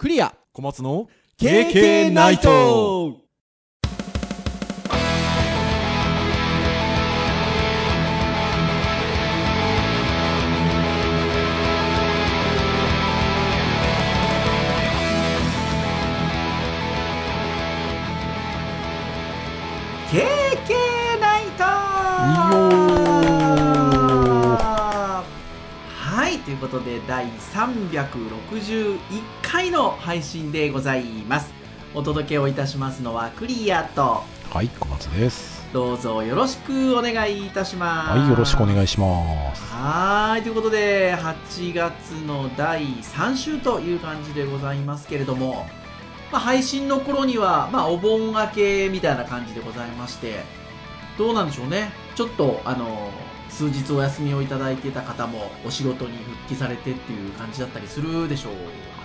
クリア。小松の KK ナイトことで第361回の配信でございます。お届けをいたしますのはクリアと。はい小松です。どうぞよろしくお願いいたします。はいよろしくお願いします。はいということで8月の第3週という感じでございますけれどもまあ、配信の頃には、まあ、お盆明けみたいな感じでございまして、どうなんでしょうね。ちょっと、あの、数日お休みをいただいてた方もお仕事に復帰されてっていう感じだったりするでしょう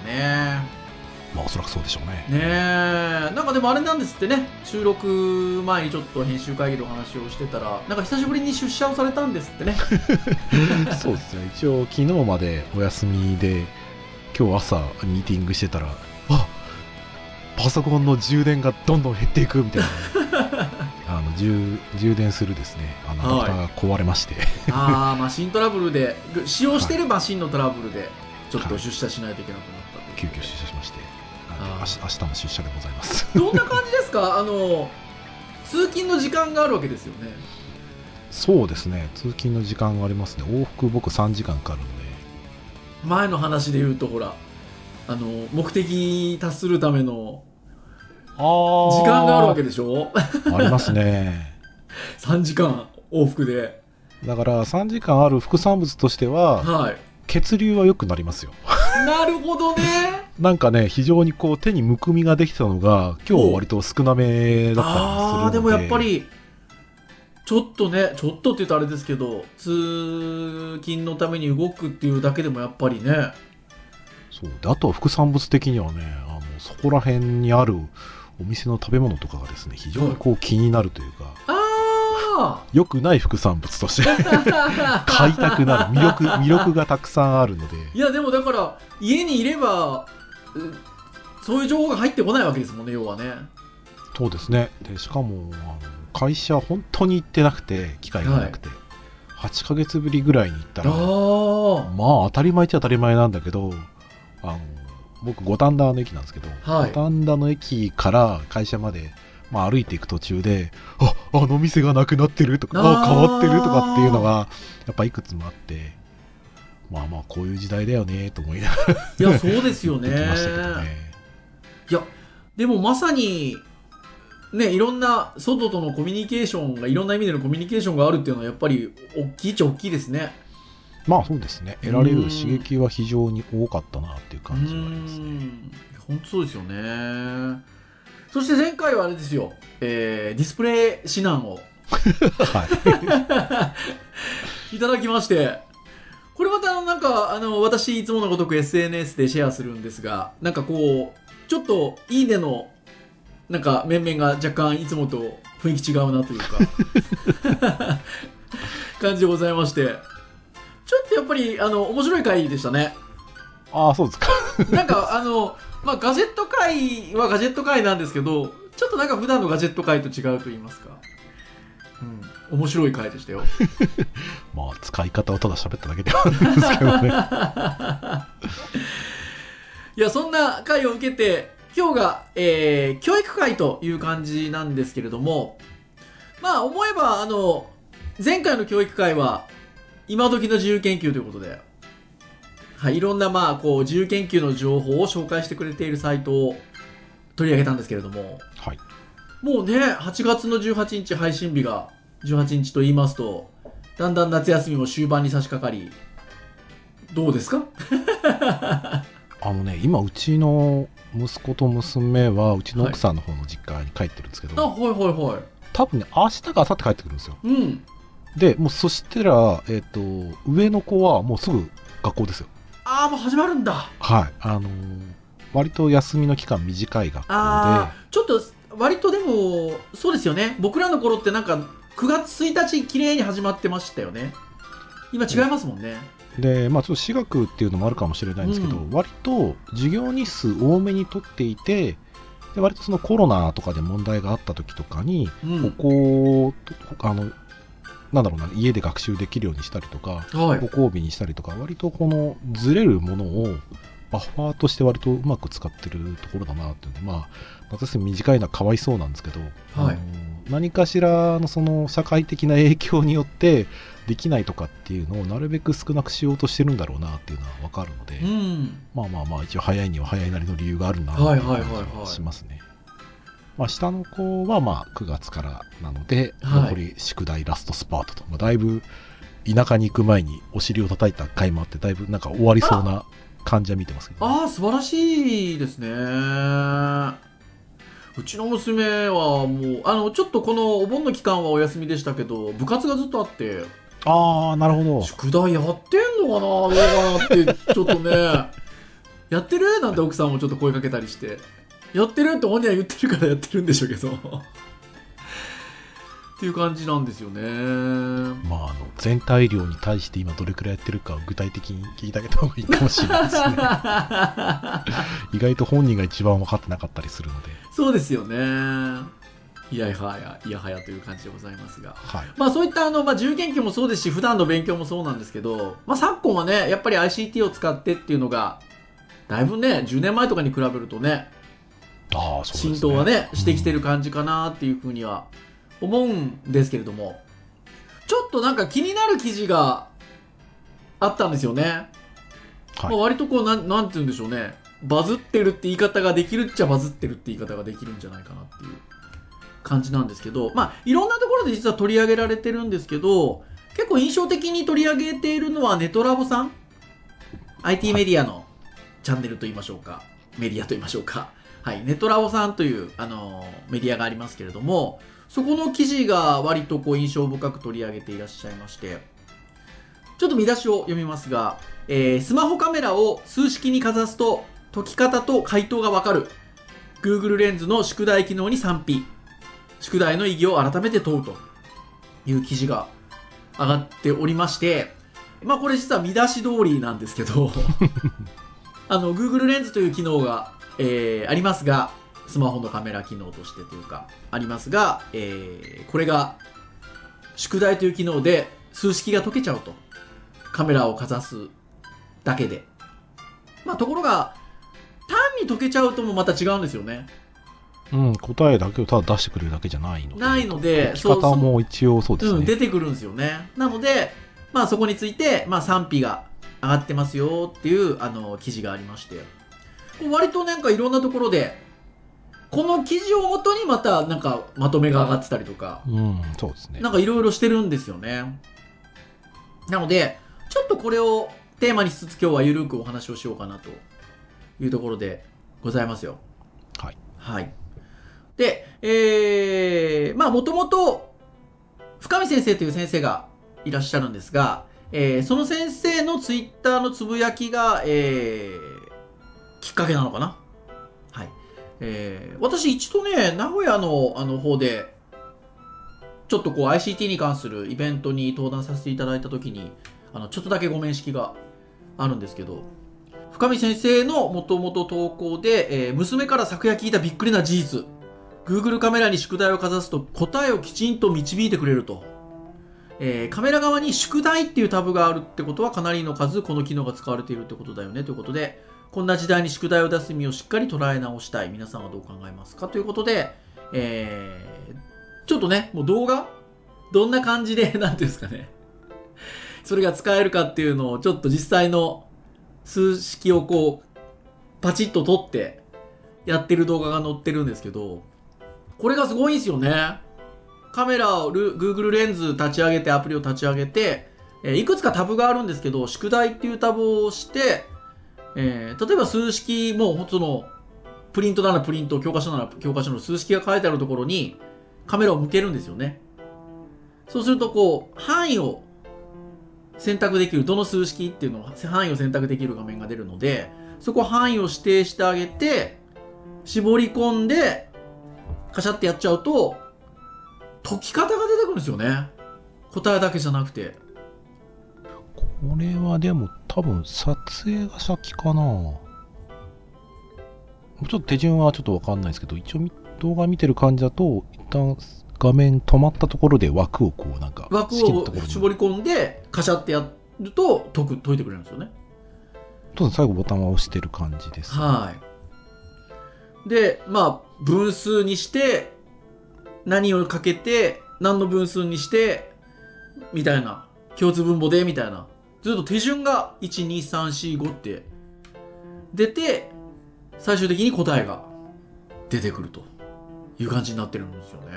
かね。まあおそらくそうでしょうねねえ。なんかでもあれなんですってね。収録前にちょっと編集会議でお話をしてたら、なんか久しぶりに出社をされたんですってね。そうですね一応昨日までお休みで今日朝ミーティングしてたらあパソコンの充電がどんどん減っていくみたいな あの充充電するですね。あのターが壊れまして、ああ、マシントラブルで、使用してるマシンのトラブルで、ちょっと出社しないといけなくなったという。急遽出社しまして。あ日明日の出社でございます。どんな感じですか？あの、通勤の時間があるわけですよね。そうですね。通勤の時間がありますね。往復僕3時間かかるので。前の話で言うと、ほら、あの、目的に達するための時間があるわけでしょ？ありますね ?3 時間往復で。だから3時間ある副産物としてははい。血流は良くなりますよ なるほどね。なんかね非常にこう手にむくみができたのが今日は割と少なめだったりするのでああ、でもやっぱり、ちょっとね、ちょっとって言うとあれですけど、通勤のために動くっていうだけでもやっぱりね、そうであとは副産物的にはねあのそこら辺にあるお店の食べ物とかがですね非常にこう気になるというかあ良くない副産物としてあ 買いたくなる魅力魅力がたくさんあるので。いやでもだから家にいればうそういう情報が入ってこないわけですもんね要はね。そうですね。でしかもあの会社本当に行ってなくて機会がなくて、8ヶ月ぶりぐらいに行ったあらあまあ当たり前っちゃ当たり前なんだけどあの僕五反田の駅なんですけど、はい。五反田の駅から会社まで、まあ、歩いていく途中でああの店がなくなってるとかあ変わってるとかっていうのがやっぱいくつもあってまあまあこういう時代だよねと思いながらいやそうですよね。ね。いやでもまさにねいろんな外とのコミュニケーションがいろんな意味でのコミュニケーションがあるっていうのはやっぱり大きいっちゃ大きいですねまあそうですね。得られる刺激は非常に多かったなっていう感じはありますね。ん。本当そうですよね。そして前回はあれですよ、えーディスプレイ指南を。はい。いただきまして、これまたなんか、あの、私いつものごとく SNS でシェアするんですが、なんかこう、ちょっといいねの、なんか面々が若干いつもと雰囲気違うなというか、感じでございまして、ちょっとやっぱり、あの、面白い回でしたね。ああそうですかなんかあの、まあガジェット界はガジェット界なんですけど、ちょっとなんか普段のガジェット界と違うと言いますか、うん、面白い回でしたよ。まあ使い方をただ喋っただけではあるんですけどね いや、そんな回を受けて、今日が、えー、教育会という感じなんですけれども、まあ、思えば、あの、前回の教育会は、今時の自由研究ということで、はい、いろんな、まあ、こう、自由研究の情報を紹介してくれているサイトを取り上げたんですけれども、はい。もうね、8月の18日配信日が18日と言いますと、だんだん夏休みも終盤に差し掛かり、どうですか？あのね今うちの息子と娘はうちの奥さんの方の実家に帰ってるんですけど、あ、はいはいはい。多分ね明日か明後日帰ってくるんですよ。うん。でもうそしたら、えっと上の子はもうすぐ学校ですよああ、もう始まるんだ。はいあのー割と休みの期間短い学校でちょっと、割とでも、そうですよね。僕らの頃ってなんか、9月1日綺麗に始まってましたよね。今違いますもんね。で、まあ、ちょっと私学っていうのもあるかもしれないんですけど、うん割と授業日数多めに取っていて、で割とそのコロナとかで問題があった時とかに、うんここをあのなんだろうな家で学習できるようにしたりとかはい。ご褒美にしたりとか割とこのずれるものをバッファーとして割とうまく使ってるところだなっていうのでまあ私短いのはかわいそうなんですけど、はい。何かしらのその社会的な影響によってできないとかっていうのをなるべく少なくしようとしてるんだろうなっていうのは分かるので、うん。まあまあまあ一応早いには早いなりの理由があるなってはいいう感じはしますね。まあ、下の子はまあ9月からなので、はい。残り宿題ラストスパートと、まあ、だいぶ田舎に行く前にお尻を叩いた回もあってだいぶなんか終わりそうな感じは見てますけど、ああ素晴らしいですね。うちの娘はもうあのちょっとこのお盆の期間はお休みでしたけど部活がずっとあって。ああなるほど。宿題やってんのかなどうかなってちょっとね。やってる？なんて奥さんもちょっと声かけたりしてやってるって本人は言ってるからやってるんでしょうけど。っていう感じなんですよね。まあ、あの全体量に対して今どれくらいやってるかを具体的に聞いてあげた方がいいかもしれないですね。意外と本人が一番分かってなかったりするので、そうですよね。いやはやいやはやという感じでございますが。はい、まあそういったあの、まあ、自由研究もそうですし普段の勉強もそうなんですけど、まあ、昨今はねやっぱり ICT を使ってっていうのがだいぶね10年前とかに比べるとねああそう浸透はねしてきてる、る感じかなっていうふうには思うんですけれどもちょっとなんか気になる記事があったんですよね、はい。まあ、割とこうなんなんて言うんでしょうね。バズってるって言い方ができるっちゃバズってるって言い方ができるんじゃないかなっていう感じなんですけどまあいろんなところで実は取り上げられてるんですけど結構印象的に取り上げているのはネトラボさん。IT メディアのチャンネルと言いましょうか。メディアと言いましょうかはい、ネトラボさんという、あのーメディアがありますけれどもそこの記事が割とこう印象深く取り上げていらっしゃいましてちょっと見出しを読みますが、えースマホカメラを数式にかざすと解き方と回答がわかる。Google レンズの宿題機能に賛否。宿題の意義を改めて問うという記事が上がっておりましてまあこれ実は見出し通りなんですけど あの Google レンズという機能が、えーありますがスマホのカメラ機能としてというかありますが、えーこれが宿題という機能で数式が解けちゃうとカメラをかざすだけで。まあところが単に解けちゃうともまた違うんですよね。うん、答えだけをただ出してくれるだけじゃないので。ないので解き方も一応そうですね、うん、出てくるんですよね。なので、まあそこについて、まあ賛否が上がってますよっていう、あの、記事がありまして、割となんかいろんなところで、この記事をもとにまたなんかまとめが上がってたりとか、うんそうですねなんかいろいろしてるんですよね。なので、ちょっとこれをテーマにしつつ今日はゆるくお話をしようかなというところでございますよ。はいはい。で、えー、まあもともと深見先生という先生がいらっしゃるんですが、えーその先生のツイッターのつぶやきが、えーきっかけなのかな？はい。えー私一度ね、名古屋のあの方で、ちょっとこう ICT に関するイベントに登壇させていただいたときに、あの、ちょっとだけご面識があるんですけど、深見先生のもともと投稿で、えー娘から昨夜聞いたびっくりな事実。Google カメラに宿題をかざすと答えをきちんと導いてくれると。えーカメラ側に宿題っていうタブがあるってことはかなりの数この機能が使われているってことだよねということで、こんな時代に宿題を出す意味をしっかり捉え直したい。皆さんはどう考えますか？ということで、えーちょっとね、もう動画？どんな感じで、なんていうんですかね。それが使えるかっていうのをちょっと実際の数式をこう、パチッと撮ってやってる動画が載ってるんですけど、これがすごいんですよね。カメラを Google レンズ立ち上げてアプリを立ち上げて、えーいくつかタブがあるんですけど、宿題っていうタブを押して、えー例えば数式も、その、プリントならプリント、教科書なら教科書の数式が書いてあるところにカメラを向けるんですよね。そうすると、こう、範囲を選択できる、どの数式っていうのを、範囲を選択できる画面が出るので、そこ範囲を指定してあげて、絞り込んで、カシャってやっちゃうと、解き方が出てくるんですよね。答えだけじゃなくて。これはでも多分撮影が先かな。もうちょっと手順はちょっとわかんないですけど、一応み動画見てる感じだと、一旦画面止まったところで枠をこうなんか、枠を絞り込んでカシャってやると解く解いてくれるんですよね。そうです最後ボタンは押してる感じです。はい。でまあ分数にして何をかけて何の分数にしてみたいな。共通分母でみたいなずっと手順が12345って出て最終的に答えが出てくるという感じになってるんですよね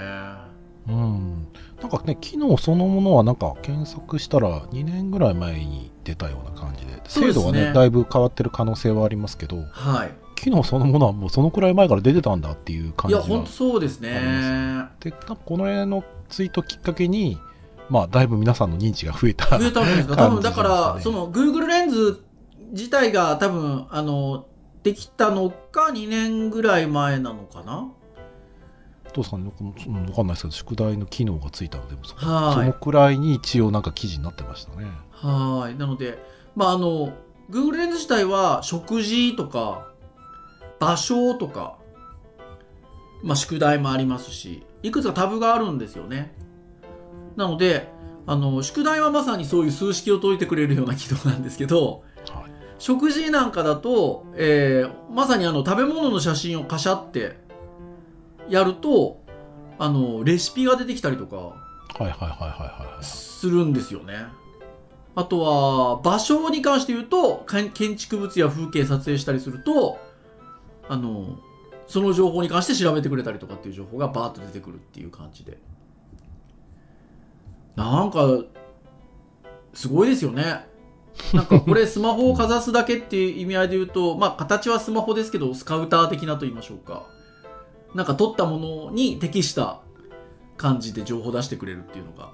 うん。なんかね、機能そのものはなんか検索したら2年ぐらい前に出たような感じで、精度がね、だいぶ変わってる可能性はありますけど、はい機能そのものはもうそのくらい前から出てたんだっていう感じが。いや本当そうですねで、この辺のツイートきっかけに、まあ、だいぶ皆さんの認知が増えた。増えたんですか。多分だから、その Google レンズ自体が多分、あの、できたのか2年ぐらい前なのかな？どうですうんわかんないですけど、宿題の機能がついたので、そはいそのくらいに一応なんか記事になってましたね。はい。なので、まああの、Google レンズ自体は食事とか、場所とか、まあ宿題もありますし、いくつかタブがあるんですよね。なので、あの、宿題はまさにそういう数式を解いてくれるような機能なんですけど、はい。食事なんかだと、えーまさにあの食べ物の写真をカシャってやると、あの、レシピが出てきたりとか。するんですよね。あとは、場所に関して言うと、建築物や風景撮影したりすると、あの、その情報に関して調べてくれたりとかっていう情報がバーッと出てくるっていう感じで。なんか、すごいですよね。なんかこれスマホをかざすだけっていう意味合いで言うと、まあ形はスマホですけど、スカウター的なと言いましょうか。なんか撮ったものに適した感じで情報を出してくれるっていうのが、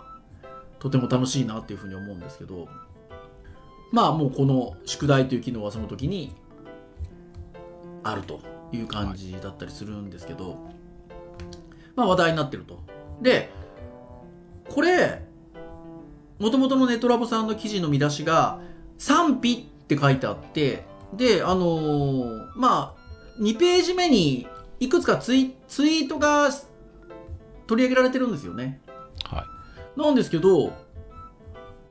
とても楽しいなっていうふうに思うんですけど、まあもうこの宿題という機能はその時にあるという感じだったりするんですけど、まあ話題になってると。で、これ、もともとのネットラボさんの記事の見出しが、賛否って書いてあって、で、あのーまあ、2ページ目にいくつかツイツイートが取り上げられてるんですよね。はい。なんですけど、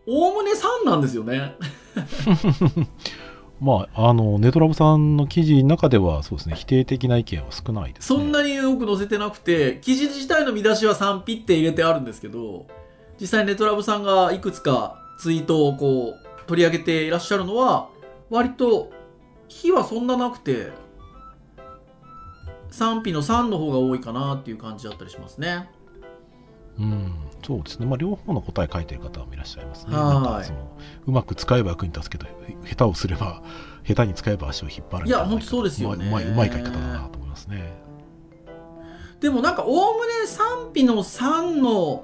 おおむね3なんですよね。まあ、あの、ネトラボさんの記事の中では、そうですね、否定的な意見は少ないですね。そんなに多く載せてなくて、記事自体の見出しは賛否って入れてあるんですけど、実際ネトラブさんがいくつかツイートをこう取り上げていらっしゃるのは、割と、非はそんななくて、賛否の3の方が多いかなっていう感じだったりしますね。うん、そうですね。まあ、両方の答え書いてる方もいらっしゃいますね。はいなんか、その、うまく使えば役に立つけど、下手をすれば、下手に使えば足を引っ張るいやほんとそうですよねうまいうまい、うまい書き方だなと思いますね。でもなんか、おおむね賛否の3の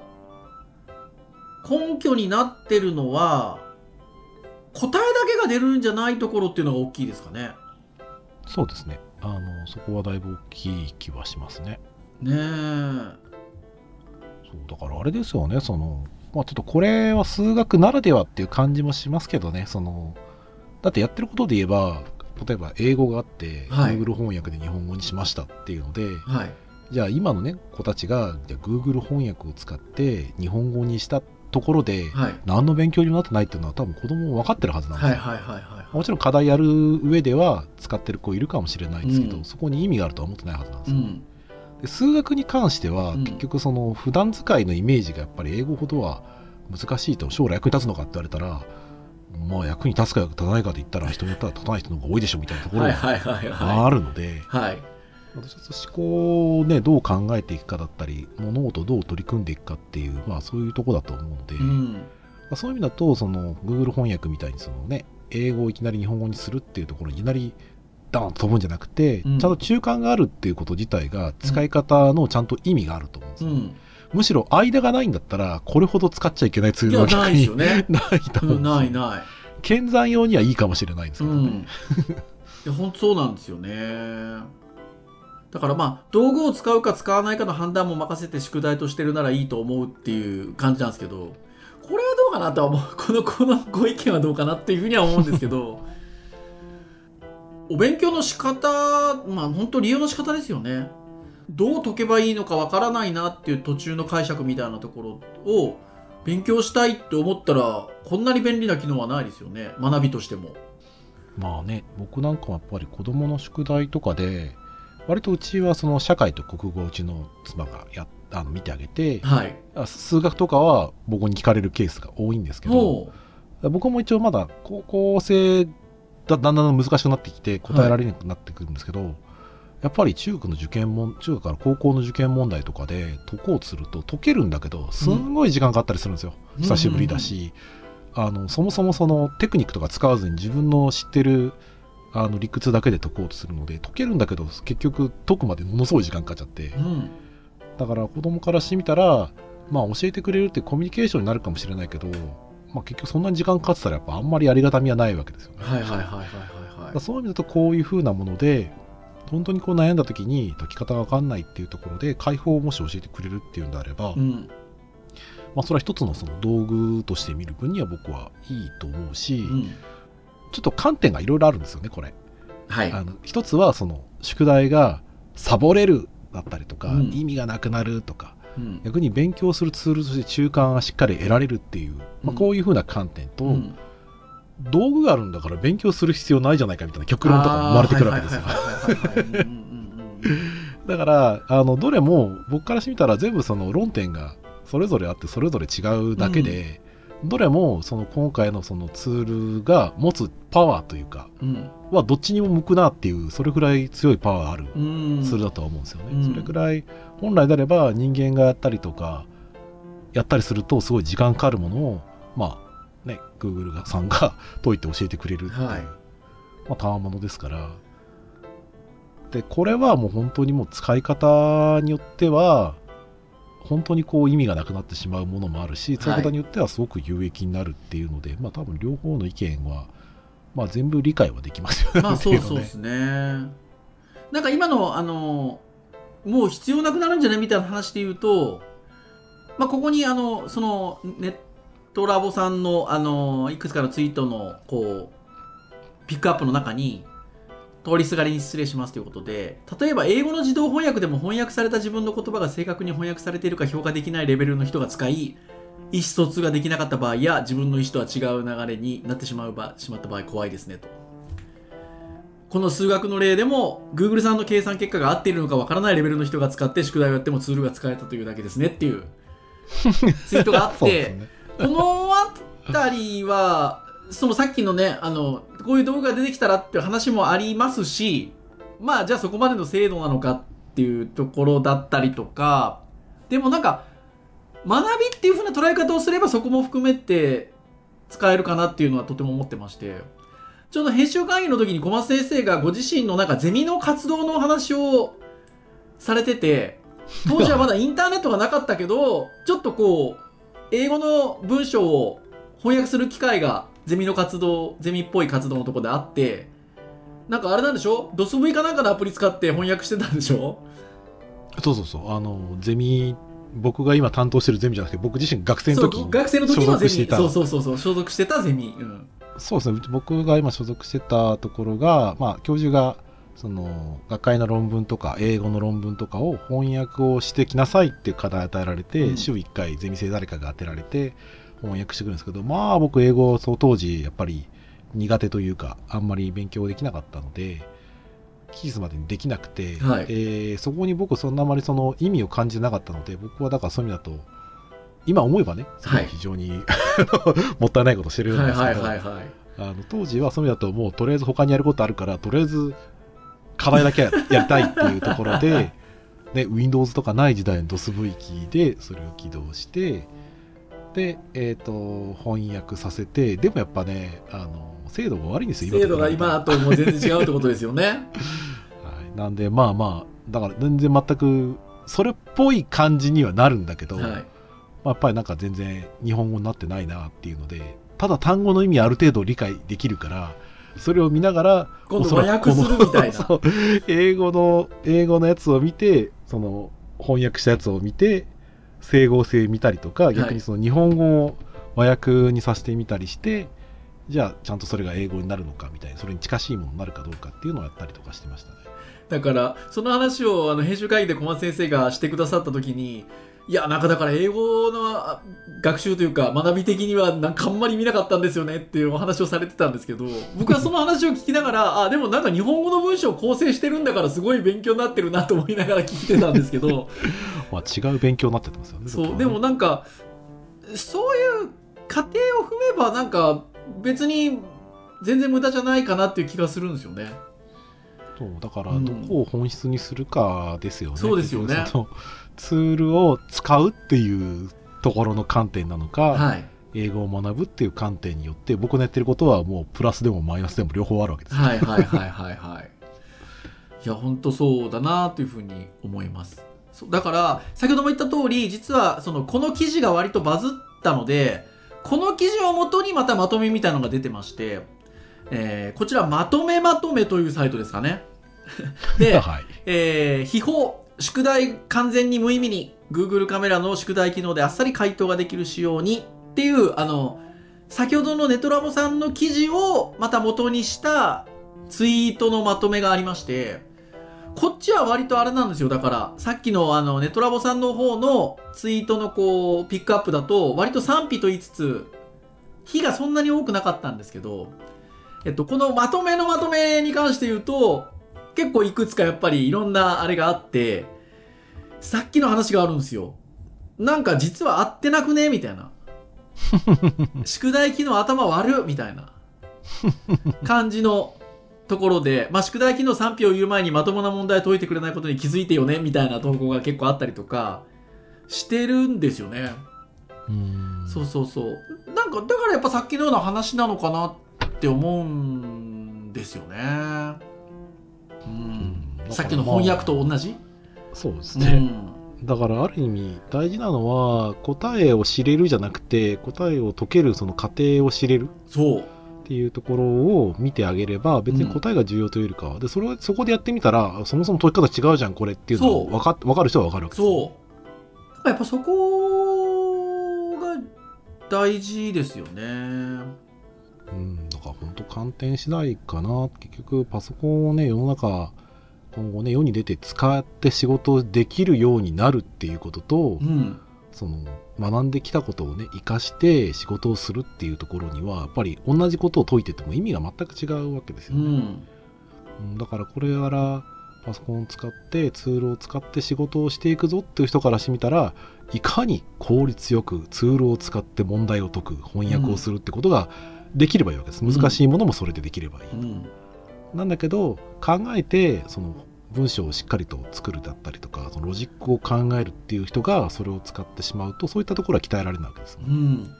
根拠になってるのは、答えだけが出るんじゃないところっていうのが大きいですかね。そうですね。あの、そこはだいぶ大きい気はしますね。ねえ。そう、だからあれですよね、その、まあちょっとこれは数学ならではっていう感じもしますけどね、その、だってやってることで言えば、例えば英語があって、はい Google 翻訳で日本語にしましたっていうので、はい。じゃあ今のね、子たちが、じゃあ Google 翻訳を使って日本語にしたところで、はい。何の勉強にもなってないっていうのは多分子供も分かってるはずなんですよ。はいはいはいはい。もちろん課題やる上では使ってる子いるかもしれないですけど、うんそこに意味があるとは思ってないはずなんですよ。うん。で数学に関しては、うん結局その普段使いのイメージがやっぱり英語ほどは難しいと将来役に立つのかって言われたらまあ役に立つか立たないかで言ったら人によっては立たない人の方が多いでしょみたいなところがはいはいはいはあるので、い。はい。私は思考をねどう考えていくかだったり物事をどう取り組んでいくかっていうまあそういうところだと思うので、まうん。あそういう意味だとその Google 翻訳みたいにそのね英語をいきなり日本語にするっていうところにいきなりダーンと飛ぶんじゃなくて、うんちゃんと中間があるっていうこと自体が使い方のちゃんと意味があると思うんですよ、うん。むしろ間がないんだったらこれほど使っちゃいけないツールは逆にないですよね。ないと思う、うんんですよないない。剣山用にはいいかもしれないんですけどね、うん。本当そうなんですよね。だからまあ、道具を使うか使わないかの判断も任せて宿題としてるならいいと思うっていう感じなんですけど、これはどうかなとは思う。このこのご意見はどうかなっていうふうには思うんですけど お勉強の仕方まあ本当利用の仕方ですよね。どう解けばいいのかわからないなっていう途中の解釈みたいなところを勉強したいって思ったらこんなに便利な機能はないですよね。学びとしても。まあね僕なんかはやっぱり子供の宿題とかで割とうちはその社会と国語うちの妻がやあの見てあげてはい。あ数学とかは僕に聞かれるケースが多いんですけども僕も一応まだ高校生だだんだん難しくなってきて答えられなくなってくるんですけど、やっぱり中学の受験問中学から高校の受験問題とかで解こうとすると解けるんだけどすんごい時間かかったりするんですよ、うん。久しぶりだし、あのそもそもそのテクニックとか使わずに自分の知ってるあの理屈だけで解こうとするので解けるんだけど結局解くまでものすごい時間かかっちゃって、ううん。だから子供からしてみたら、まあ、教えてくれるってコミュニケーションになるかもしれないけど、まあ、結局そんなに時間かかってたらやっぱあんまりありがたみはないわけですよね。はいはいはいはいはいそういう意味だとこういう風なもので本当にこう悩んだ時に解き方が分かんないっていうところで解放をもし教えてくれるっていうんであれば、うん。まあ、それは一つのその道具として見る分には僕はいいと思うし、うんちょっと観点がいろいろあるんですよねこれ。はい。あの一つはその宿題がサボれるだったりとか、うん。意味がなくなるとかうん。逆に勉強するツールとして中間がしっかり得られるっていう、まあ、うんこういう風な観点と、うん。道具があるんだから勉強する必要ないじゃないかみたいな極論とかも生まれてくるわけですよ。だからあのどれも僕からしてみたら全部その論点がそれぞれあってそれぞれ違うだけで、どれもその今回のそのツールが持つパワーというかうん。はどっちにも向くなっていうそれぐらい強いパワーあるうん。ツールだとは思うんですよね。うん。それぐらい本来であれば人間がやったりとかやったりするとすごい時間かかるものをまあね Google がさんが解いて教えてくれるっていう、はい。まあたわものですから。でこれはもう本当にもう使い方によっては本当にこう意味がなくなってしまうものもあるし使い方によってはすごく有益になるっていうので、まあ多分両方の意見は、まあ、全部理解はできますよね。まあそうそうですね。なんか今の、あの、もう必要なくなるんじゃないみたいな話で言うと、まあここにあの、そのネットラボさんのあの、いくつかのツイートのこう、ピックアップの中に、通りすがりに失礼しますということで、例えば英語の自動翻訳でも翻訳された自分の言葉が正確に翻訳されているか評価できないレベルの人が使い、意思疎通ができなかった場合や自分の意思とは違う流れになってしまう場しまった場合怖いですねと。この数学の例でも Google さんの計算結果が合っているのかわからないレベルの人が使って宿題をやってもツールが使えたというだけですねっていう ツイートがあって、ねこのあたりは、そのさっきのね、あの、こういう動画が出てきたらっていう話もありますし、まあじゃあそこまでの精度なのかっていうところだったりとか、でもなんか、学びっていう風な捉え方をすればそこも含めて使えるかなっていうのはとても思ってまして、ちょうど編集会議の時に小松先生がご自身のなんかゼミの活動のお話をされてて、当時はまだインターネットがなかったけど、ちょっとこう、英語の文章を翻訳する機会がゼミの活動、ゼミっぽい活動のとこであって、なんかあれなんでしょ？ドス V かなんかのアプリ使って翻訳してたんでしょ？そうそうそう。あのゼミ僕が今担当してるゼミじゃなくて僕自身学生の時に学生の時のゼミ。そうそうそうそう。所属してたゼミ、うん、そうですね。僕が今所属してたところが、まあ、教授がその学会の論文とか英語の論文とかを翻訳をしてきなさいっていう課題与えられて、うん。週1回ゼミ生誰かが当てられて翻訳してくるんですけどまあ僕英語そう当時やっぱり苦手というかあんまり勉強できなかったので期日までにできなくて、はい。えーそこに僕そんなあまりその意味を感じてなかったので僕はだからそういう意味だと今思えばね非常に、もったいないことしてるんですけど、はいはいはいはい。あの当時はそういう意味だともうとりあえず他にやることあるからとりあえず課題だけや やりたいっていうところで、ね、Windows とかない時代の DOSV キーでそれを起動してで、えー、と翻訳させてでもやっぱねあの精度が悪いんですよ精度が今ともう全然違うってことですよね。はい、なんでまあまあだから全然全くそれっぽい感じにはなるんだけど、はい。まあ、やっぱりなんか全然日本語になってないなっていうのでただ単語の意味ある程度理解できるからそれを見ながら今度和訳するみたいな。英語の英語のやつを見てその翻訳したやつを見て整合性見たりとか逆にその日本語を和訳にさせてみたりしてじゃあちゃんとそれが英語になるのかみたいなそれに近しいものになるかどうかっていうのをやったりとかしてましたね。だから、その話をあの編集会議で小松先生がしてくださった時に、いや、なんかだから英語のあ学習というか学び的にはなんかあんまり見なかったんですよねっていうお話をされてたんですけど、僕はその話を聞きながら、あ、でもなんか日本語の文章を構成してるんだからすごい勉強になってるなと思いながら聞いてたんですけど、まあ違う勉強になってますよねそう、ねでもなんか、そういう過程を踏めばなんか別に全然無駄じゃないかなっていう気がするんですよね。そうだからうんどこを本質にするかですよね、そうですよねツールを使うっていうところの観点なのか、はい。英語を学ぶっていう観点によって僕のやってることはもうプラスでもマイナスでも両方あるわけですよ、はいはいはいはいはい。いや、本当そうだなというふうに思います。だから、先ほども言った通り、実は、その、この記事が割とバズったので、この記事をもとにまたまとめみたいなのが出てまして、えーこちら、まとめまとめというサイトですかね。で、はいえー、秘宝、宿題完全に無意味に、Google カメラの宿題機能であっさり回答ができる仕様にっていう、あの、先ほどのネトラボさんの記事をまた元にしたツイートのまとめがありまして、こっちは割とあれなんですよ。だから、さっきのあの、ネトラボさんの方のツイートのこう、ピックアップだと、割と賛否と言いつつ、日がそんなに多くなかったんですけど、えっと、このまとめのまとめに関して言うと、結構いくつかやっぱりいろんなあれがあって、さっきの話があるんですよ。なんか実は合ってなくねみたいな。宿題機能頭悪っみたいな感じのところで、まあ、宿題機能賛否を言う前にまともな問題解いてくれないことに気づいてよねみたいな投稿が結構あったりとかしてるんですよね。うんそうそうそう。なんか、だからやっぱさっきのような話なのかなって思うんですよね。うん。さっきの翻訳と同じ、そうですね、うん。だからある意味大事なのは答えを知れるじゃなくて答えを解けるその過程を知れるそう。っていうところを見てあげれば別に答えが重要というよりかは、でそれそこでやってみたらそもそも解き方違うじゃんこれっていうのを分か分かる人は分かるわけですそう。だからやっぱそこが大事ですよね。うん、だから本当観点次第かな結局パソコンをね世の中今後ね世に出て使って仕事をできるようになるっていうことと、うん。その学んできたことをね生かして仕事をするっていうところにはやっぱり同じことを解いてても意味が全く違うわけですうよね、ん。うんだからこれからパソコンを使ってツールを使って仕事をしていくぞっていう人からしてみたらいかに効率よくツールを使って問題を解く翻訳をするってことができればいいわけです、うん難しいものもそれでできればいい、うん。なんだけど考えてその文章をしっかりと作るだったりとかそのロジックを考えるっていう人がそれを使ってしまうとそういったところは鍛えられないわけですよね。うん。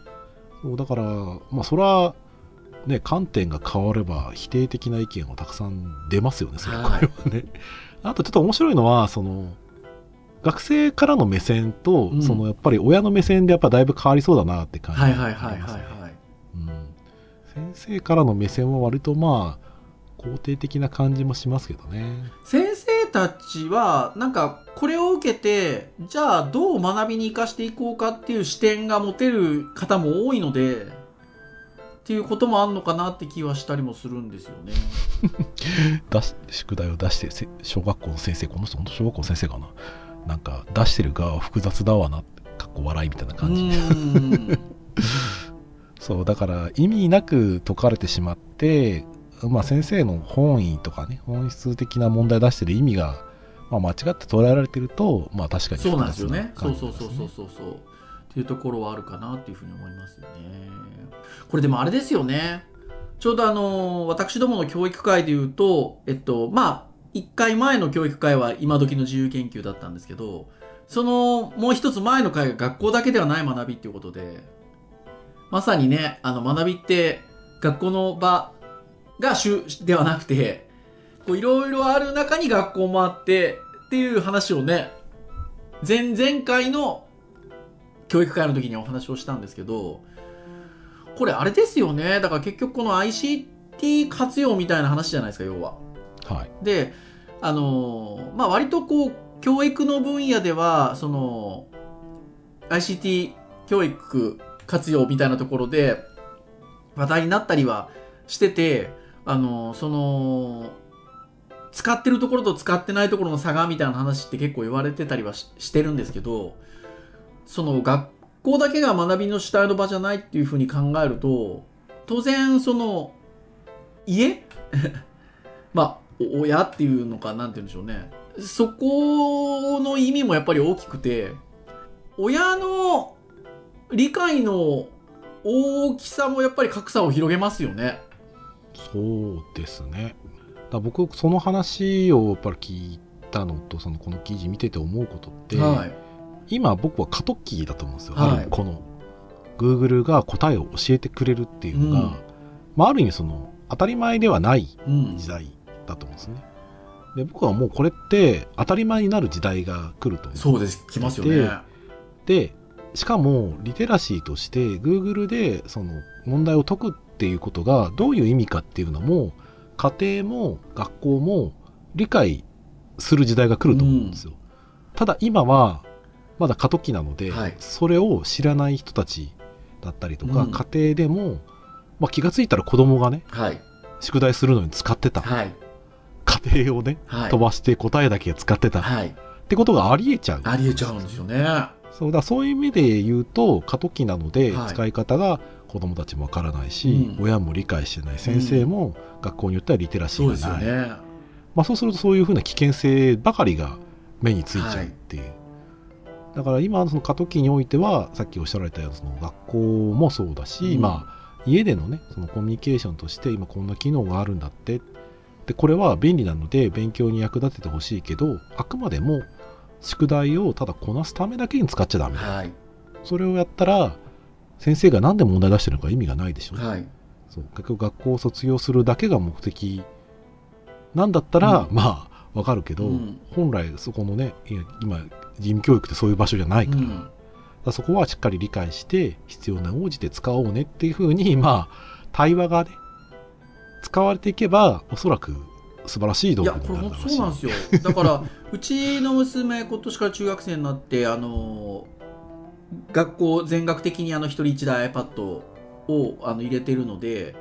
そうだからまあそれはね観点が変われば否定的な意見はたくさん出ますよねそれはね。あとちょっと面白いのはその学生からの目線と、うん。そのやっぱり親の目線でやっぱだいぶ変わりそうだなって感じはいがはいはいはいありますね先生からの目線は割とまあ肯定的な感じもしますけどね。先生たちはなんかこれを受けてじゃあどう学びに生かしていこうかっていう視点が持てる方も多いのでっていうこともあんのかなって気はしたりもするんですよね。出し宿題を出してせ小学校の先生この人本当小学校の先生かな？なんか出してる側は複雑だわなかっこ笑いみたいなう感じ、ーん。そうだから意味なく解かれてしまって、まあ、先生の本意とかね本質的な問題出してる意味が、まあ、間違って捉えられてるとまあ確かにそうなんですよね。そうそうそうそうそうそう。っていうところはあるかなっていうふうに思いますよね。これでもあれですよね。ちょうどあの、私どもの教育会で言うと、えっと、まあ、一回前の教育会は今時の自由研究だったんですけど、そのもう一つ前の会が学校だけではない学びっていうことで、まさにね、あの学びって学校の場が主ではなくて、こういろいろある中に学校もあってっていう話をね、前々回の教育会の時にお話をしたんですけど、これあれですよね。だから結局この ICT 活用みたいな話じゃないですか、要は。はいで、あのーまあ、割とこう、教育の分野では、その、ICT 教育活用みたいなところで話題になったりはしてて、あの、その、使ってるところと使ってないところの差がみたいな話って結構言われてたりはしてるんですけど、その学校だけが学びの主体の場じゃないっていうふうに考えると、当然その、家？まあ、親っていうのか、なんて言うんでしょうね。そこの意味もやっぱり大きくて、親の理解の大きさもやっぱり格差を広げますよね。そうですね。だ僕、その話をやっぱり聞いたのと、そのこの記事見てて思うことって、はい。今僕は過渡期だと思うんですよ。はいこの Google が答えを教えてくれるっていうのが、うんまあ、ある意味その当たり前ではないうん。時代だと思うんですね。で僕はもうこれって当たり前になる時代が来ると思うそうです。来ますよね。でしかもリテラシーとして Google でその問題を解くっていうことがどういう意味かっていうのも家庭も学校も理解する時代が来ると思うんですよ。ただ今はまだ過渡期なので、はいそれを知らない人たちだったりとか、うん家庭でも、まあ、気がついたら子供がねはい。宿題するのに使ってた、はい。家庭をねはい。飛ばして答えだけ使ってた、はい。ってことがありえちゃうありえちゃうんですよね。そうだそういう意味で言うと過渡期なので、はい使い方が子供たちもわからないし、うん。親も理解してない先生も学校によってはリテラシーがない、ね。まあ、そうするとそういうふうな危険性ばかりが目についちゃうっていう、だから今のその過渡期においてはさっきおっしゃられたようなその学校もそうだし、うん。まあ家でのねそのコミュニケーションとして今こんな機能があるんだってでこれは便利なので勉強に役立ててほしいけどあくまでも宿題をただこなすためだけに使っちゃダメだ。はい。それをやったら先生が何で問題出してるのか意味がないでしょ、はい。そう。結局学校を卒業するだけが目的。なんだったら、うん。まあわかるけど、うん。本来そこのねいや今義務教育ってそういう場所じゃないから,、うん。そこはしっかり理解して必要な応じて使おうねっていうふうにまあ対話がね使われていけばおそらく素晴らしい道いや、具になるだろうし。そうなんですよ。だから、うちの娘、今年から中学生になって、あの、学校全学的にあの一人一台 iPad をあの入れてるので、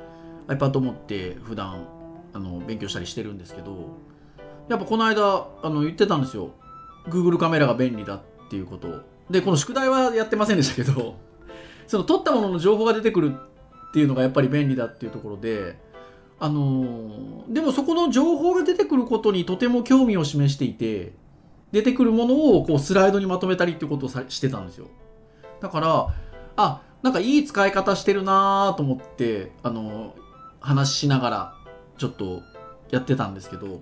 iPad 持って普段あの勉強したりしてるんですけど、やっぱこの間あの言ってたんですよ。Google カメラが便利だっていうこと。で、この宿題はやってませんでしたけど、その撮ったものの情報が出てくるっていうのがやっぱり便利だっていうところで、あのーでもそこの情報が出てくることにとても興味を示していて、出てくるものをこうスライドにまとめたりっていうことをさしてたんですよ。だから、あ、なんかいい使い方してるなと思って、あの話しながらちょっとやってたんですけど、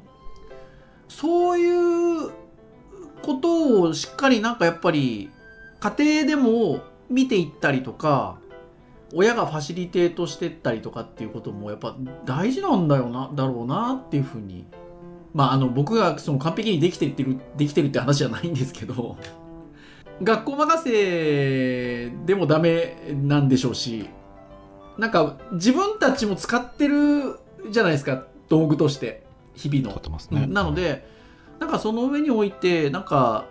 そういうことをしっかりなんかやっぱり家庭でも見ていったりとか、親がファシリテートしてったりとかっていうこともやっぱ大事なんだよな、だろうなっていうふうに。まああの僕がその完璧にできてってる、できてるって話じゃないんですけど、学校任せでもダメなんでしょうし、なんか自分たちも使ってるじゃないですか、道具として、日々の。ね、うん。なので、なんかその上において、なんか、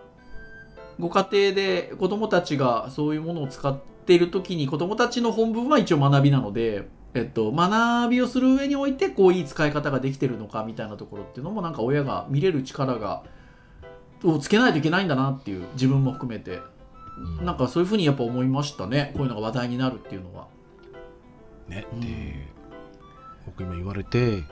ご家庭で子供たちがそういうものを使っているときに、子供たちの本分は一応学びなので、えっと、学びをする上において、こう、いい使い方ができてるのか、みたいなところっていうのも、なんか親が見れる力が、をつけないといけないんだなっていう、自分も含めて。うんなんかそういうふうにやっぱ思いましたね。こういうのが話題になるっていうのは。ね、うんで僕今言われて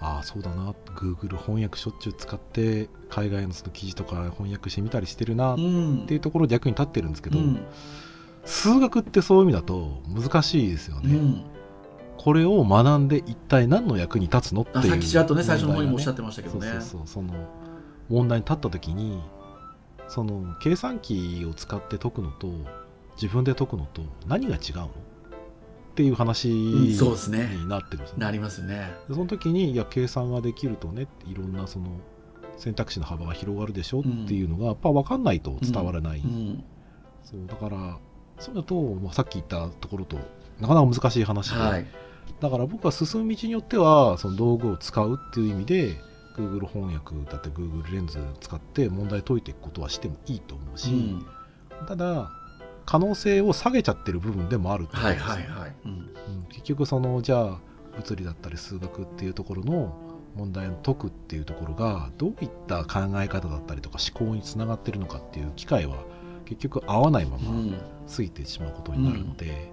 ああそうだな Google 翻訳しょっちゅう使って海外のその記事とか翻訳してみたりしてるなっうんていうところで役に立ってるんですけど、うん。数学ってそういう意味だと難しいですよね、うん。これを学んで一体何の役に立つのっていうあさっきちらっとね、最初の方にもおっしゃっ問てましたけどねそうそうそうその問題に立った時にその計算機を使って解くのと自分で解くのと何が違うの？っていう話。になってるんですねなりますね。でその時にいや計算ができるとねいろんなその選択肢の幅が広がるでしょっていうのがやっぱ分かんないと伝わらない、うん。そうだからそうだと、まあ、さっき言ったところとなかなか難しい話で、はい。だから僕は進む道によってはその道具を使うっていう意味で Google 翻訳だって Google レンズ使って問題解いていくことはしてもいいと思うし、うん。ただ可能性を下げちゃってる部分でもあると思うんはいですよ。はいはい。うんうん。結局そのじゃあ物理だったり数学っていうところの問題を解くっていうところがどういった考え方だったりとか思考につながってるのかっていう機会は結局合わないままうん。ついてしまうことになるので、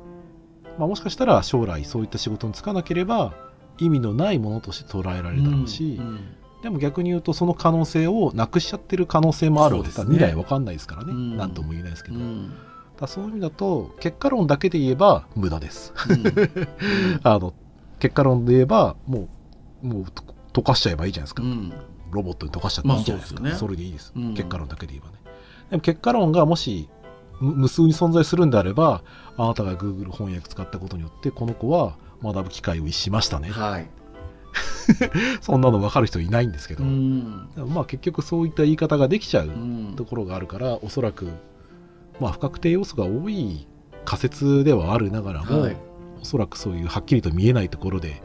まあ、もしかしたら将来そういった仕事に就かなければ意味のないものとして捉えられるだろうし、うんでも逆に言うとその可能性をなくしちゃってる可能性もあるわけですね。未来わかんないですからね、うん。なんとも言えないですけど、うん。らそういう意味だと結果論だけで言えば無駄です。あの結果論で言えばもうもうと溶かしちゃえばいいじゃないですか、うん。ロボットに溶かしちゃっていいじゃないですか、まあそすよね。それでいいです、うん。結果論だけで言えばねでも結果論がもしむ無数に存在するんであればあなたが Google 翻訳使ったことによってこの子は学ぶ機会を逸しましたね。はい。そんなの分かる人いないんですけど、うんまあ結局そういった言い方ができちゃううんところがあるから、おそらく、まあ、不確定要素が多い仮説ではあるながらも、はいおそらくそういうはっきりと見えないところで、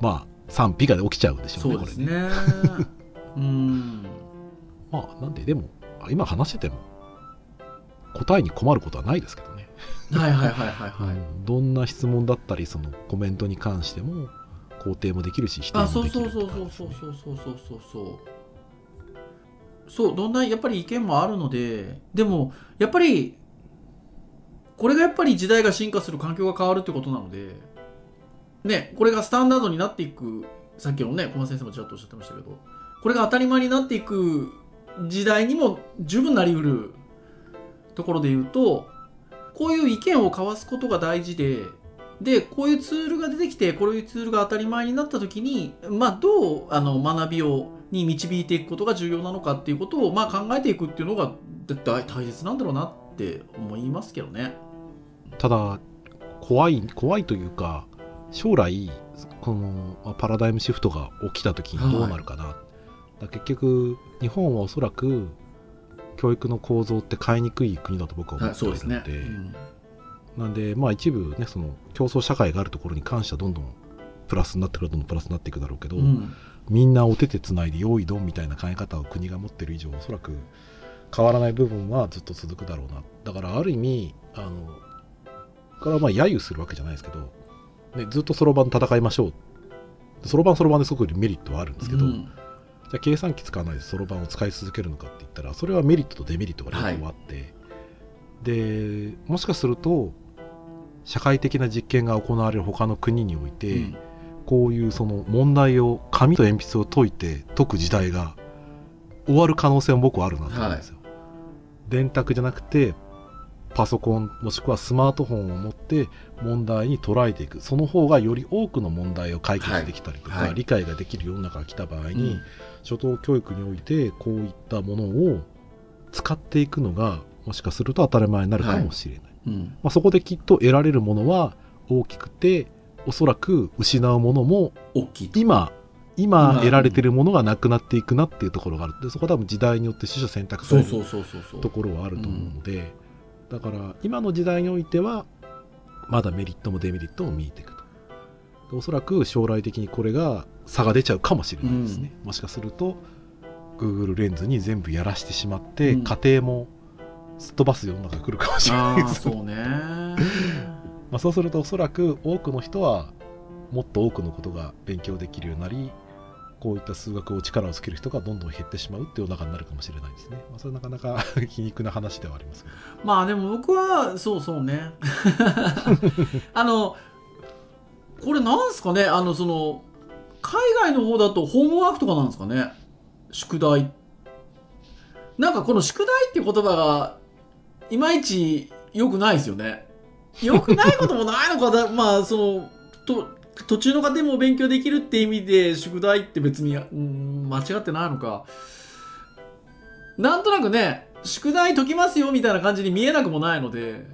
まあ、賛否が起きちゃうでしょうね、これね。ね。うん。まあ、なんで、でも、あ今話してても、答えに困ることはないですけどね。はいはいはいはいはい。うんどんな質問だったり、そのコメントに関しても、肯定もできるし、否定、もそうそうできるそうそうそうそうそうそうそうそう。そう、どんなやっぱり意見もあるので、でも、やっぱり、これがやっぱり時代が進化する環境が変わるってことなので、ね、これがスタンダードになっていく、さっきのね、小松先生もちらっとおっしゃってましたけど、これが当たり前になっていく時代にも十分なりうるところで言うと、こういう意見を交わすことが大事で、で、こういうツールが出てきて、こういうツールが当たり前になった時に、まあ、どうあの学びをに導いていくことが重要なのかっていうことを、まあ、考えていくっていうのが大大切なんだろうなって思いますけどね。ただ、怖い、怖いというか、将来、このまあパラダイムシフトが起きた時にどうなるかな。だから結局、日本はおそらく、教育の構造って変えにくい国だと僕は思はい、っているので、そうですね。うんなんで、まあ一部ね、その競争社会があるところに関してはどんどんプラスになってくるどんどんプラスになっていくだろうけど、うんみんなお手手つないで用意ドンみたいな考え方を国が持ってる以上、おそらく変わらない部分はずっと続くだろうな。だからある意味、あの、これはまあ揶揄するわけじゃないですけど、ね、ずっとそろばん戦いましょう。そろばんそろばんですごくメリットはあるんですけど、うんじゃあ計算機使わないでそろばんを使い続けるのかって言ったら、それはメリットとデメリットが両方あって、で、もしかすると、社会的な実験が行われる他の国において、うん。こういうその問題を紙と鉛筆を解いて解く時代が終わる可能性も僕はあるなと思うんですよ。電卓じゃなくてパソコンもしくはスマートフォンを持って問題に捉えていく。その方がより多くの問題を解決できたりとか、はい。はい理解ができる世の中が来た場合に、うん。初等教育においてこういったものを使っていくのがもしかすると当たり前になるかもしれない、うん。まあ、そこできっと得られるものは大きくておそらく失うものも大きいと。今今今得られてるものがなくなっていくなっていうところがある。でそこは多分時代によって取捨選択される。ところはあると思うので、だから今の時代においてはまだメリットもデメリットも見えていくと。でおそらく将来的にこれが差が出ちゃうかもしれないですね、もしかすると Google レンズに全部やらしてしまって、うん。家庭もすっ飛ばす世の中が来るかもしれないですそうね。まあそうするとおそらく多くの人はもっと多くのことが勉強できるようになりこういった数学を力をつける人がどんどん減ってしまうっていう中になるかもしれないですね。まあ、それなかなか 皮肉な話ではありますけど。まあでも僕はそうそうね あのこれなんすかね？あのその海外の方だとホームワークとかなんですかね？宿題なんかこの宿題っていう言葉がいまいち良くないですよね。良くないこともないのかな。まあそのと途中の過程も勉強できるって意味で宿題って別に、うん、間違ってないのか。なんとなくね宿題解きますよみたいな感じに見えなくもないので。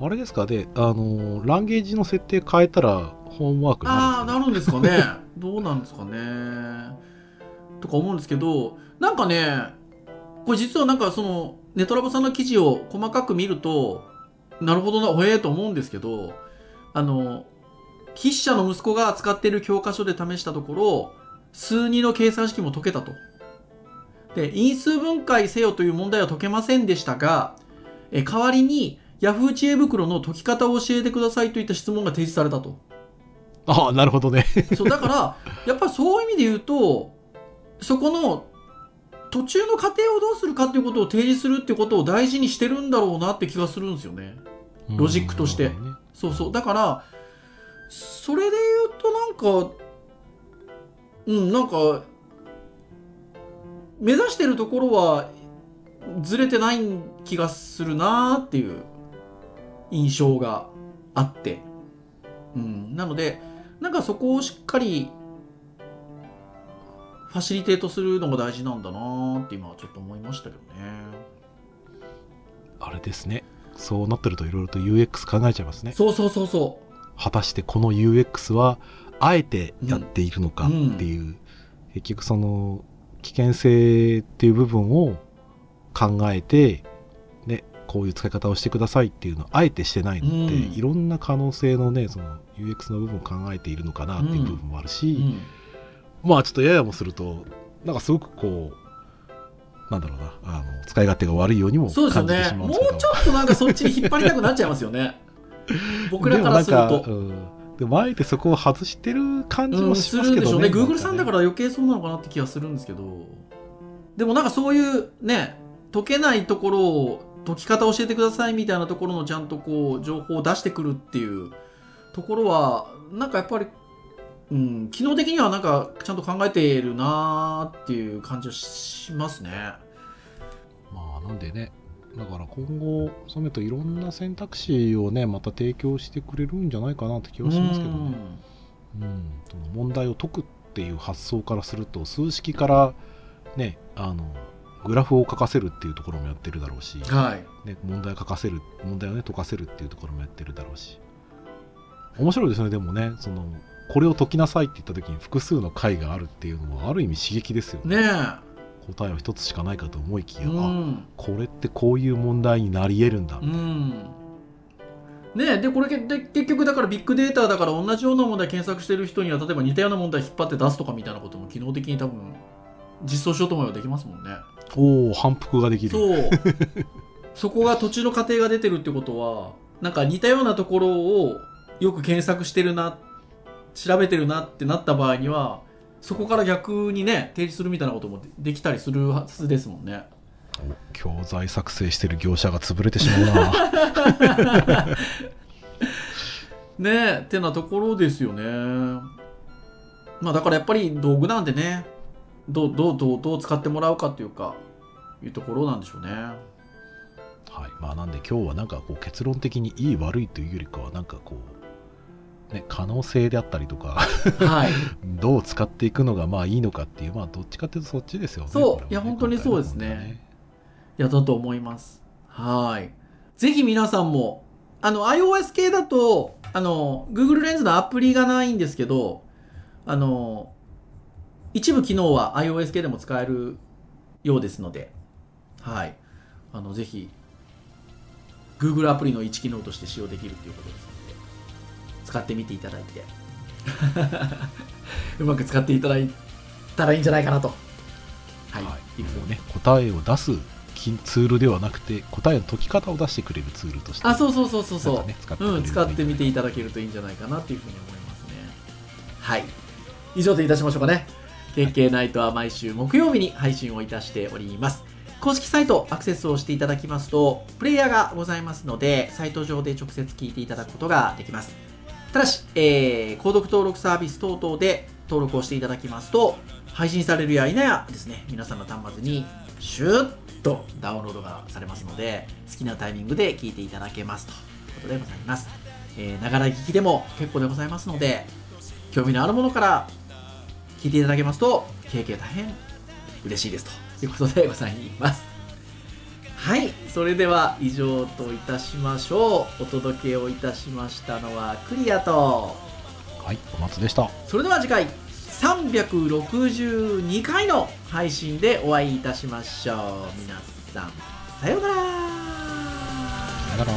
あれですか？ね、あの、ランゲージの設定変えたらホームワークにああなるんですか、なるんですかね。どうなんですかね。とか思うんですけどなんかねこれ実はなんかそのネトラボさんの記事を細かく見るとなるほどなほえーと思うんですけどあの筆者の息子が使っている教科書で試したところ数2の計算式も解けたとで因数分解せよという問題は解けませんでしたがえ代わりに Yahoo 知恵袋の解き方を教えてくださいといった質問が提示されたと。ああ、なるほどね。そう、だから、やっぱりそういう意味で言うと、そこの途中の過程をどうするかっていうことを提示するっていうことを大事にしてるんだろうなって気がするんですよね。ロジックとしてねそうそう。だから、それで言うとなんか、うん、なんか、目指してるところはずれてない気がするなっていう印象があって。うん。なので、なんかそこをしっかりファシリテートするのが大事なんだなって今はちょっと思いましたけどね。あれですね。そうなってるといろいろと UX 考えちゃいますね。そうそうそうそう。果たしてこの UX はあえてやっているのかっていう、結局その危険性っていう部分を考えて、ね、こういう使い方をしてくださいっていうのをあえてしてないのって、うんいろんな可能性のねその UX の部分を考えているのかなっていう部分もあるし、うん。まあちょっとややもするとなんかすごくこうなんだろうなあの使い勝手が悪いようにもそうですよ感じてしね。もうまうんですけどちょっとなんかそっちに引っ張りたくなっちゃいますよね。僕らからすると。でもなんか、うん、でもあえてそこを外してる感じもしますけどね。るんでしょうんか Google さんだから余計そうなのかなって気がするんですけど。でもなんかそういうね、解けないところを解き方を教えてくださいみたいなところのちゃんとこう情報を出してくるっていうところは、なんかやっぱり、うん、機能的にはなんかちゃんと考えているなーっていう感じはしますね。まあなんでね、だから今後、ソメといろんな選択肢をね、また提供してくれるんじゃないかなって気はしますけどね。うん、その問題を解くっていう発想からすると、数式からね、あの、グラフを書かせるっていうところもやってるだろうし、うんはい。ね、問題書かせる、問題をね、解かせるっていうところもやってるだろうし。面白いですね、でもね、その、これを解きなさいって言った時に複数の解があるっていうのはある意味刺激ですよね。ね答えは一つしかないかと思いきえ。や、あうん。これってこういう問題になり得るんだ、うん。ねえ、で、これけで結局だからビッグデータだから同じような問題検索してる人には例えば似たような問題引っ張って出すとかみたいなことも機能的に多分実装しようと思えばできますもんね。おお反復ができるそう。そこが途中の過程が出てるってことは、なんか似たようなところをよく検索してるな、調べてるなってなった場合には、そこから逆にね、提示するみたいなこともできたりするはずですもんね。お教材作成してる業者が潰れてしまうな ねえ、ってなところですよね。まあだからやっぱり道具なんでね、どう、どう、どう、どう使ってもらうかっていうか、いうところなんでしょうね。はいまあなんで今日はなんかこう結論的にいい悪いというよりかはなんかこうね可能性であったりとかはい。どう使っていくのがまあいいのかっていうまあどっちかっていうとそっちですよねそうねいや本当にそうですね今回の問題やだと思います。はい。ぜひ皆さんも、あの、iOS 系だと、あの、Google レンズのアプリがないんですけど、あの、一部機能は iOS 系でも使えるようですので、はい。あの、ぜひ、Google アプリの一機能として使用できるということです使ってみていただいて、うまく使っていただいたらいいんじゃないかなと。はい。はいもうね答えを出すきツールではなくて答えの解き方を出してくれるツールとしてあ、そうそうそうそうそう、ね使ってくれるうん、使ってみていただけるといいんじゃないかなっていうふうに思いますね。はい。以上でいたしましょうかね。KK ナイトは毎週木曜日に配信をいたしております。公式サイトアクセスをしていただきますと、プレイヤーがございますので、サイト上で直接聞いていただくことができます。ただし、えー、購読登録サービス等々で登録をしていただきますと、配信されるや否やですね、皆さんの端末にシューッとダウンロードがされますので、好きなタイミングで聞いていただけますということでございます。えーながら聞きでも結構でございますので、興味のあるものから聞いていただけますと、経験大変嬉しいですということでございます。はい、それでは以上といたしましょう。お届けをいたしましたのはクリアと。はい小松でした。それでは次回362回の配信でお会いいたしましょう。皆さんさようなら。さようなら。